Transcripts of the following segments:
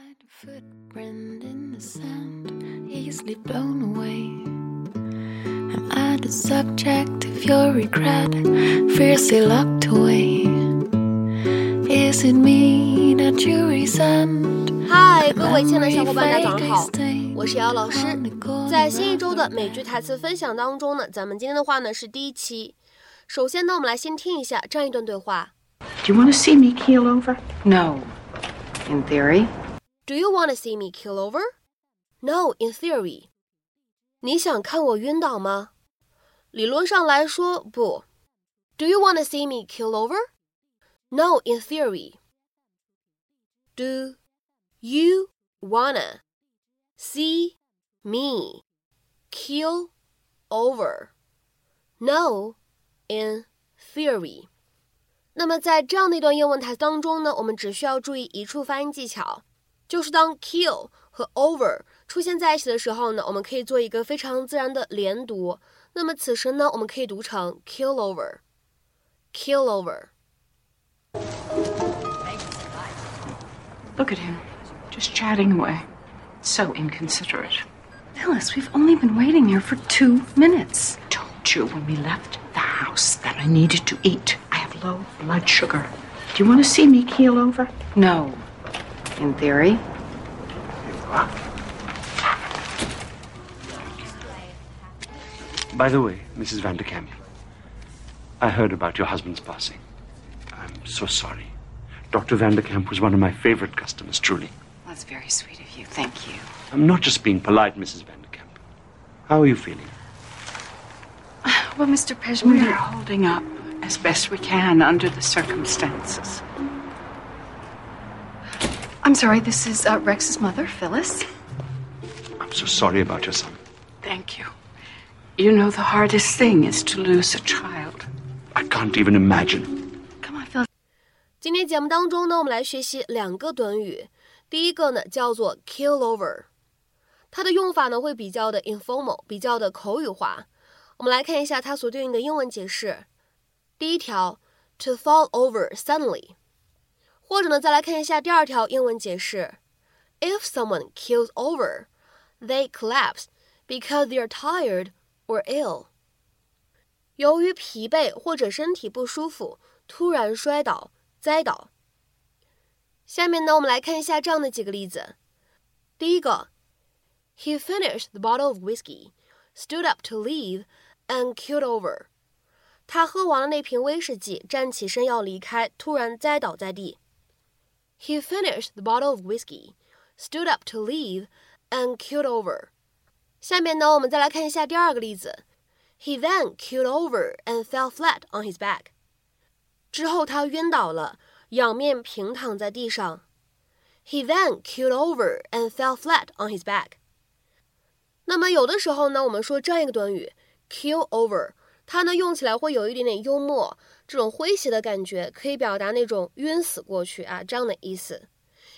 嗨，各位亲爱的小伙伴，大家早上好，我是姚老师。在新一周的美剧台词分享当中呢，咱们今天的话呢是第一期。首先呢，我们来先听一下这样一段对话。Do you want to see me keel over? No. In theory? Do you want to see me keel over? No, in theory. 你想看我晕倒吗？理论上来说，不。Do you want to see me keel over? No, in theory. Do you wanna see me keel over? No, in theory. 那么在这样的一段英文台词当中呢，我们只需要注意一处发音技巧。就是当 keel 和 over 出现在一起的时候呢，我们可以做一个非常自然的连读。那么此时呢，我们可以读成 keel over，keel over。Look at him, just chatting away. So inconsiderate. Phyllis, we've only been waiting here for two minutes. Told you when we left the house that I needed to eat. I have low blood sugar. Do you want to see me keel over? No. In theory? By the way, Mrs. Van de Kamp, I heard about your husband's passing. I'm so sorry. Dr. Van de Kamp was one of my favorite customers, truly. That's very sweet of you. Thank you. I'm not just being polite, Mrs. Van de Kamp. How are you feeling? Well, Mr. Pejman, we're holding up as best we can under the circumstances. I'm sorry, this is uh, Rex's mother, Phyllis. I'm so sorry about your son. Thank you. You know, the hardest thing is to lose a child. I can't even imagine. Come on, Phyllis. 今天节目当中呢，我们来学习两个短语。第一个呢，叫做 keel over，它的用法呢会比较的 informal，比较的口语化。我们来看一下它所对应的英文解释。第一条，to fall over suddenly。或者呢再来看一下第二条英文解释。If someone kills over, they collapse because they are tired or ill。由于疲惫或者身体不舒服，突然摔倒、栽倒。下面呢，我们来看一下这样的几个例子。第一个，He finished the bottle of whiskey, stood up to leave, and killed over。他喝完了那瓶威士忌，站起身要离开，突然栽倒在地。He finished the bottle of whiskey, stood up to leave, and keeled over. 下面呢，我们再来看一下第二个例子。He then keeled over and fell flat on his back. 之后他晕倒了，仰面平躺在地上。He then keeled over and fell flat on his back. 那么有的时候呢，我们说这样一个短语 keel over”，它呢用起来会有一点点幽默，这种诙谐的感觉，可以表达那种晕死过去啊这样的意思，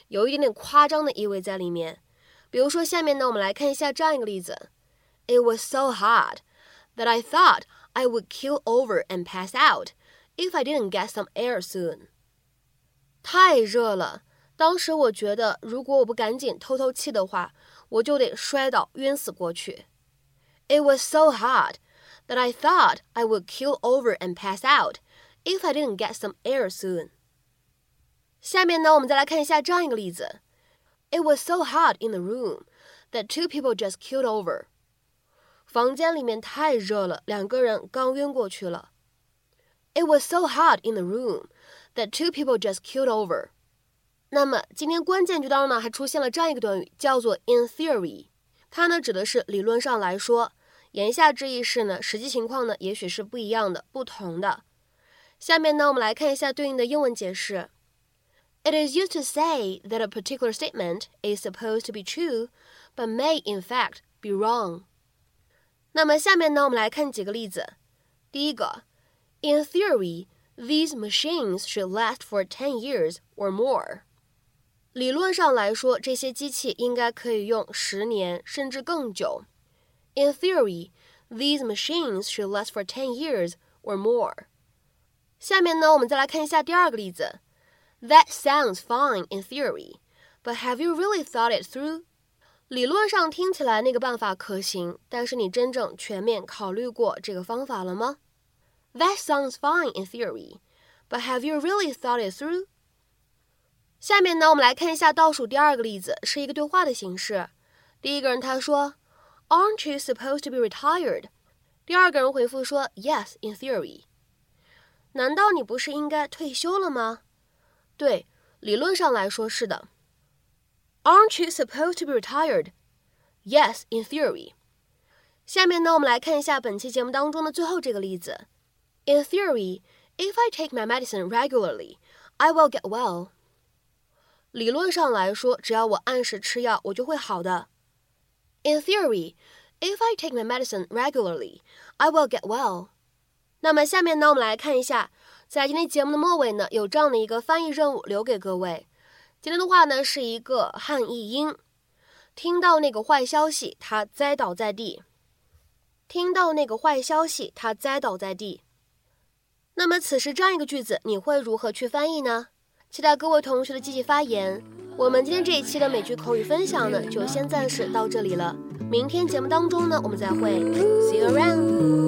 有一点点夸张的意味在里面。比如说下面呢，我们来看一下这样一个例子：It was so hot that I thought I would keel over and pass out if I didn't get some air soon。太热了，当时我觉得，如果我不赶紧透透气的话，我就得摔倒晕死过去。It was so hot that I thought I would keel over and pass out if I didn't get some air soon. 下面呢，我们再来看一下这样一个例子：It was so hot in the room that two people just keeled over. 房间里面太热了，两个人刚晕过去了。It was so hot in the room that two people just keeled over. 那么今天关键句当中呢，还出现了这样一个短语，叫做 in theory，它呢指的是理论上来说。言下之意是呢，实际情况呢也许是不一样的、不同的。下面呢，我们来看一下对应的英文解释。It is used to say that a particular statement is supposed to be true, but may in fact be wrong。那么下面呢，我们来看几个例子。第一个，In theory。These machines should last for ten years or more。理论上来说，这些机器应该可以用十年甚至更久。In theory, these machines should last for ten years or more。下面呢，我们再来看一下第二个例子。That sounds fine in theory, But have you really thought it through？理论上听起来那个办法可行，但是你真正全面考虑过这个方法了吗？That sounds fine in theory, but have you really thought it through？下面呢，我们来看一下倒数第二个例子，是一个对话的形式。第一个人他说 ，Aren't you supposed to be retired？第二个人回复说，Yes, in theory。难道你不是应该退休了吗？对，理论上来说是的。Aren't you supposed to be retired? Yes, in theory. 下面呢，我们来看一下本期节目当中的最后这个例子。In theory, if I take my medicine regularly, I will get well. 理论上来说，只要我按时吃药，我就会好的。 In theory, if I take my medicine regularly, I will get well. 那么下面呢，我们来看一下，在今天节目的末尾呢，有这样的一个翻译任务留给各位。今天的话呢是一个汉译英。听到那个坏消息，他栽倒在地。听到那个坏消息，他栽倒在地。那么此时这样一个句子，你会如何去翻译呢？期待各位同学的积极发言。我们今天这一期的美剧口语分享呢，就先暂时到这里了。明天节目当中呢，我们再会。See you around.